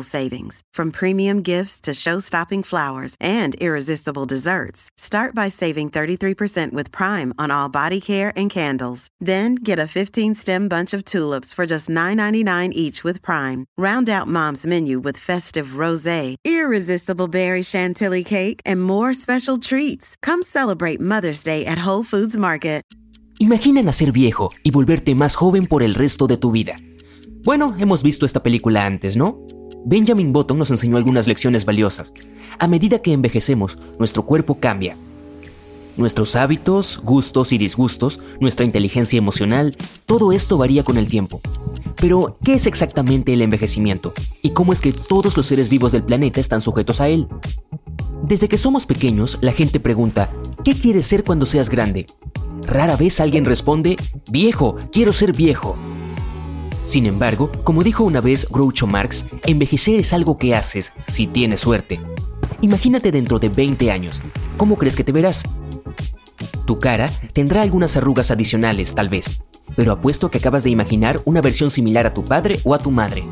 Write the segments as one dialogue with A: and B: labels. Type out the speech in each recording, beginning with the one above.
A: savings. From premium gifts to show-stopping flowers and irresistible desserts. Start by saving 33% with Prime on all body care and candles. Then get a 15-stem bunch of tulips for just $9.99 each with Prime. Round out Mom's menu with festive rosé, irresistible berry chantilly cake, and more special treats. Come celebrate Mother's Day at Whole Foods Market.
B: Imagina nacer viejo y volverte más joven por el resto de tu vida. Bueno, hemos visto esta película antes, ¿no? Benjamin Button nos enseñó algunas lecciones valiosas. A medida que envejecemos, nuestro cuerpo cambia. Nuestros hábitos, gustos y disgustos, nuestra inteligencia emocional, todo esto varía con el tiempo. Pero, ¿qué es exactamente el envejecimiento? ¿Y cómo es que todos los seres vivos del planeta están sujetos a él? Desde que somos pequeños, la gente pregunta, ¿qué quieres ser cuando seas grande? Rara vez alguien responde, viejo, quiero ser viejo. Sin embargo, como dijo una vez Groucho Marx, envejecer es algo que haces si tienes suerte. Imagínate dentro de 20 años. ¿Cómo crees que te verás? Tu cara tendrá algunas arrugas adicionales, tal vez, pero apuesto que acabas de imaginar una versión similar a tu padre o a tu madre.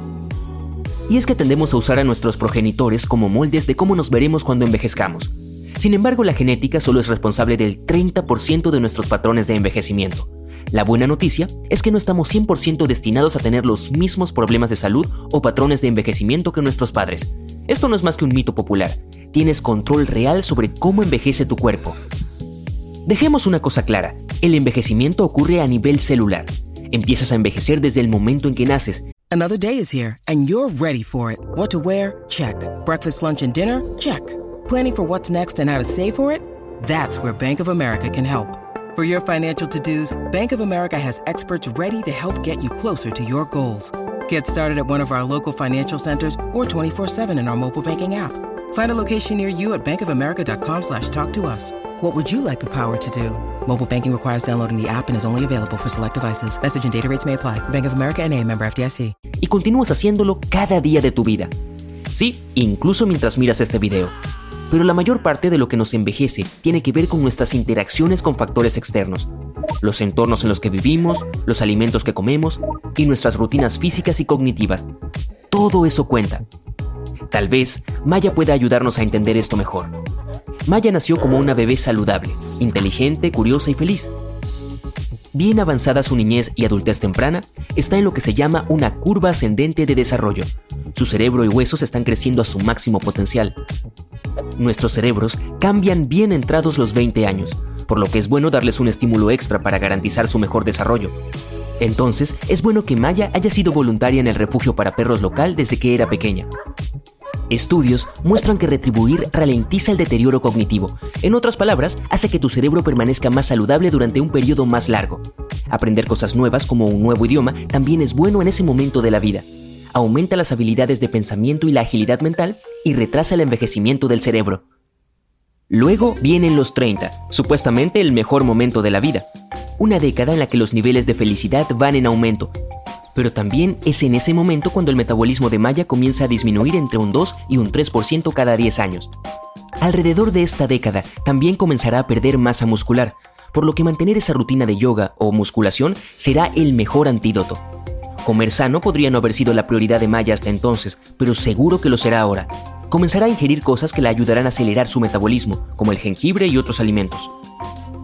B: Y es que tendemos a usar a nuestros progenitores como moldes de cómo nos veremos cuando envejezcamos. Sin embargo, la genética solo es responsable del 30% de nuestros patrones de envejecimiento. La buena noticia es que no estamos 100% destinados a tener los mismos problemas de salud o patrones de envejecimiento que nuestros padres. Esto no es más que un mito popular. Tienes control real sobre cómo envejece tu cuerpo. Dejemos una cosa clara, el envejecimiento ocurre a nivel celular. Empiezas a envejecer desde el momento en que naces.
C: Another day is here and you're ready for it. What to wear? Check. Breakfast, lunch and dinner? Check. Planning for what's next and how to save for it? That's where Bank of America can help. For your financial to-dos, Bank of America has experts ready to help get you closer to your goals. Get started at one of our local financial centers or 24-7 in our mobile banking app. Find a location near you at bankofamerica.com slash talk to us. What would you like the power to do? Mobile banking requires downloading the app and is only available for select devices. Message and data rates may apply. Bank of America and a member FDIC.
B: Y continúas haciéndolo cada día de tu vida. Sí, incluso mientras miras este video. Pero la mayor parte de lo que nos envejece tiene que ver con nuestras interacciones con factores externos. Los entornos en los que vivimos, los alimentos que comemos y nuestras rutinas físicas y cognitivas. Todo eso cuenta. Tal vez Maya pueda ayudarnos a entender esto mejor. Maya nació como una bebé saludable, inteligente, curiosa y feliz. Bien avanzada su niñez y adultez temprana, está en lo que se llama una curva ascendente de desarrollo. Su cerebro y huesos están creciendo a su máximo potencial. Nuestros cerebros cambian bien entrados los 20 años, por lo que es bueno darles un estímulo extra para garantizar su mejor desarrollo. Entonces, es bueno que Maya haya sido voluntaria en el refugio para perros local desde que era pequeña. Estudios muestran que retribuir ralentiza el deterioro cognitivo. En otras palabras, hace que tu cerebro permanezca más saludable durante un periodo más largo. Aprender cosas nuevas como un nuevo idioma también es bueno en ese momento de la vida. Aumenta las habilidades de pensamiento y la agilidad mental y retrasa el envejecimiento del cerebro. Luego vienen los 30, supuestamente el mejor momento de la vida. Una década en la que los niveles de felicidad van en aumento, pero también es en ese momento cuando el metabolismo de Maya comienza a disminuir entre un 2 y un 3% cada 10 años. Alrededor de esta década también comenzará a perder masa muscular, por lo que mantener esa rutina de yoga o musculación será el mejor antídoto. Comer sano podría no haber sido la prioridad de Maya hasta entonces, pero seguro que lo será ahora. Comenzará a ingerir cosas que la ayudarán a acelerar su metabolismo, como el jengibre y otros alimentos.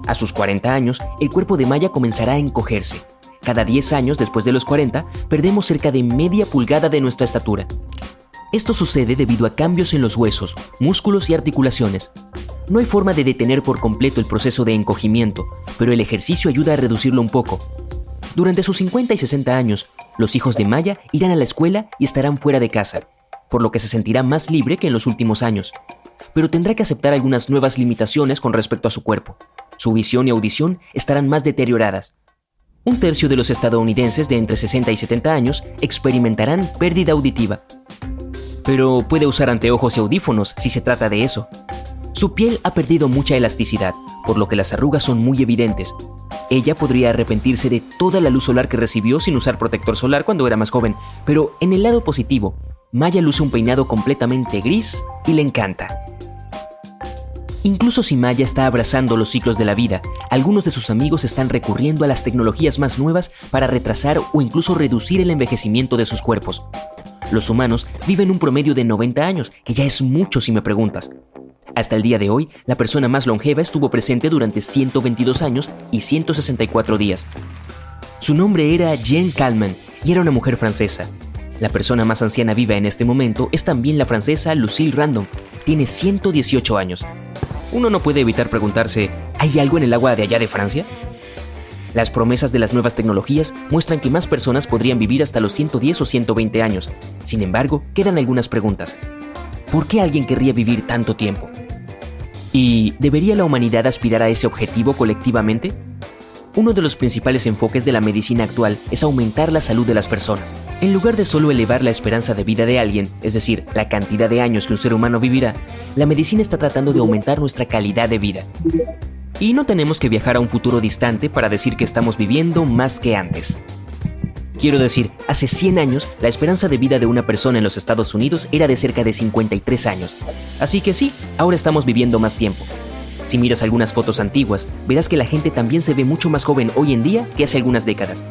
B: A sus 40 años, el cuerpo de Maya comenzará a encogerse, cada 10 años después de los 40, perdemos cerca de media pulgada de nuestra estatura. Esto sucede debido a cambios en los huesos, músculos y articulaciones. No hay forma de detener por completo el proceso de encogimiento, pero el ejercicio ayuda a reducirlo un poco. Durante sus 50 y 60 años, los hijos de Maya irán a la escuela y estarán fuera de casa, por lo que se sentirá más libre que en los últimos años. Pero tendrá que aceptar algunas nuevas limitaciones con respecto a su cuerpo. Su visión y audición estarán más deterioradas. Un tercio de los estadounidenses de entre 60 y 70 años experimentarán pérdida auditiva. Pero puede usar anteojos y audífonos si se trata de eso. Su piel ha perdido mucha elasticidad, por lo que las arrugas son muy evidentes. Ella podría arrepentirse de toda la luz solar que recibió sin usar protector solar cuando era más joven, pero en el lado positivo, Maya luce un peinado completamente gris y le encanta. Incluso si Maya está abrazando los ciclos de la vida, algunos de sus amigos están recurriendo a las tecnologías más nuevas para retrasar o incluso reducir el envejecimiento de sus cuerpos. Los humanos viven un promedio de 90 años, que ya es mucho si me preguntas. Hasta el día de hoy, la persona más longeva estuvo presente durante 122 años y 164 días. Su nombre era Jean Calment y era una mujer francesa. La persona más anciana viva en este momento es también la francesa Lucille Random. Tiene 118 años uno no puede evitar preguntarse, ¿hay algo en el agua de allá de Francia? Las promesas de las nuevas tecnologías muestran que más personas podrían vivir hasta los 110 o 120 años. Sin embargo, quedan algunas preguntas. ¿Por qué alguien querría vivir tanto tiempo? ¿Y debería la humanidad aspirar a ese objetivo colectivamente? Uno de los principales enfoques de la medicina actual es aumentar la salud de las personas. En lugar de solo elevar la esperanza de vida de alguien, es decir, la cantidad de años que un ser humano vivirá, la medicina está tratando de aumentar nuestra calidad de vida. Y no tenemos que viajar a un futuro distante para decir que estamos viviendo más que antes. Quiero decir, hace 100 años, la esperanza de vida de una persona en los Estados Unidos era de cerca de 53 años. Así que sí, ahora estamos viviendo más tiempo. Si miras algunas fotos antiguas, verás que la gente también se ve mucho más joven hoy en día que hace algunas décadas.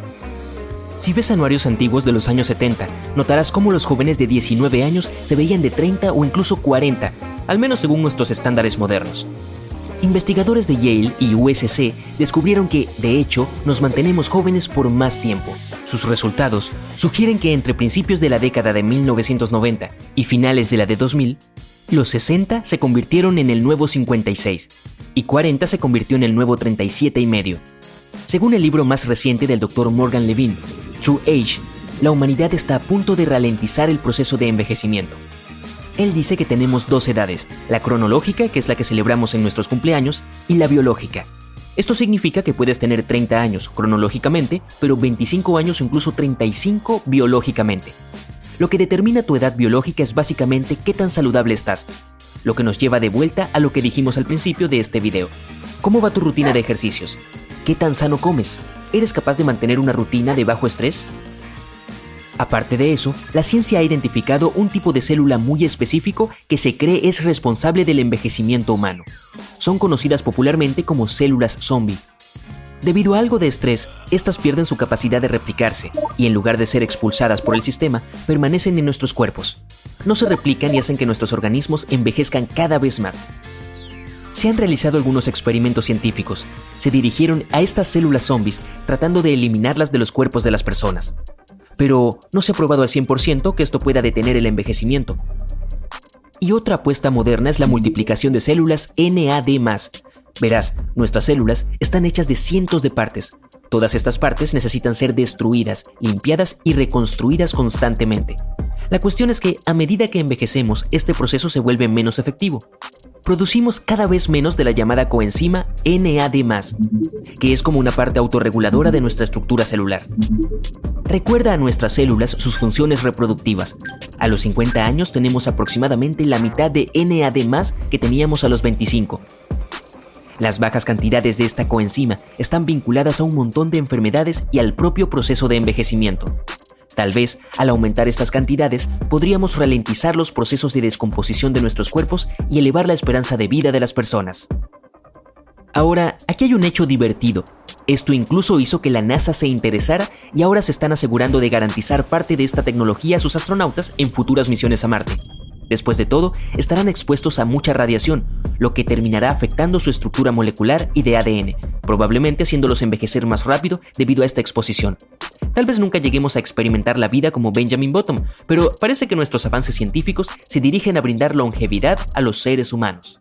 B: Si ves anuarios antiguos de los años 70, notarás cómo los jóvenes de 19 años se veían de 30 o incluso 40, al menos según nuestros estándares modernos. Investigadores de Yale y USC descubrieron que, de hecho, nos mantenemos jóvenes por más tiempo. Sus resultados sugieren que entre principios de la década de 1990 y finales de la de 2000, los 60 se convirtieron en el nuevo 56 y 40 se convirtió en el nuevo 37 y medio. Según el libro más reciente del Dr. Morgan Levine, True Age, la humanidad está a punto de ralentizar el proceso de envejecimiento. Él dice que tenemos dos edades, la cronológica, que es la que celebramos en nuestros cumpleaños, y la biológica. Esto significa que puedes tener 30 años cronológicamente, pero 25 años o incluso 35 biológicamente. Lo que determina tu edad biológica es básicamente qué tan saludable estás, lo que nos lleva de vuelta a lo que dijimos al principio de este video. ¿Cómo va tu rutina de ejercicios? ¿Qué tan sano comes? ¿Eres capaz de mantener una rutina de bajo estrés? Aparte de eso, la ciencia ha identificado un tipo de célula muy específico que se cree es responsable del envejecimiento humano. Son conocidas popularmente como células zombie Debido a algo de estrés, estas pierden su capacidad de replicarse y en lugar de ser expulsadas por el sistema, permanecen en nuestros cuerpos. No se replican y hacen que nuestros organismos envejezcan cada vez más. Se han realizado algunos experimentos científicos. Se dirigieron a estas células zombies tratando de eliminarlas de los cuerpos de las personas. Pero no se ha probado al 100% que esto pueda detener el envejecimiento. Y otra apuesta moderna es la multiplicación de células NAD+, Verás, nuestras células están hechas de cientos de partes. Todas estas partes necesitan ser destruidas, limpiadas y reconstruidas constantemente. La cuestión es que a medida que envejecemos, este proceso se vuelve menos efectivo. Producimos cada vez menos de la llamada coenzima NAD+, que es como una parte autorreguladora de nuestra estructura celular. Recuerda a nuestras células sus funciones reproductivas. A los 50 años tenemos aproximadamente la mitad de NAD+, que teníamos a los 25 las bajas cantidades de esta coenzima están vinculadas a un montón de enfermedades y al propio proceso de envejecimiento. Tal vez, al aumentar estas cantidades, podríamos ralentizar los procesos de descomposición de nuestros cuerpos y elevar la esperanza de vida de las personas. Ahora, aquí hay un hecho divertido. Esto incluso hizo que la NASA se interesara y ahora se están asegurando de garantizar parte de esta tecnología a sus astronautas en futuras misiones a Marte. Después de todo, estarán expuestos a mucha radiación, lo que terminará afectando su estructura molecular y de ADN, probablemente haciéndolos envejecer más rápido debido a esta exposición. Tal vez nunca lleguemos a experimentar la vida como Benjamin Bottom, pero parece que nuestros avances científicos se dirigen a brindar longevidad a los seres humanos.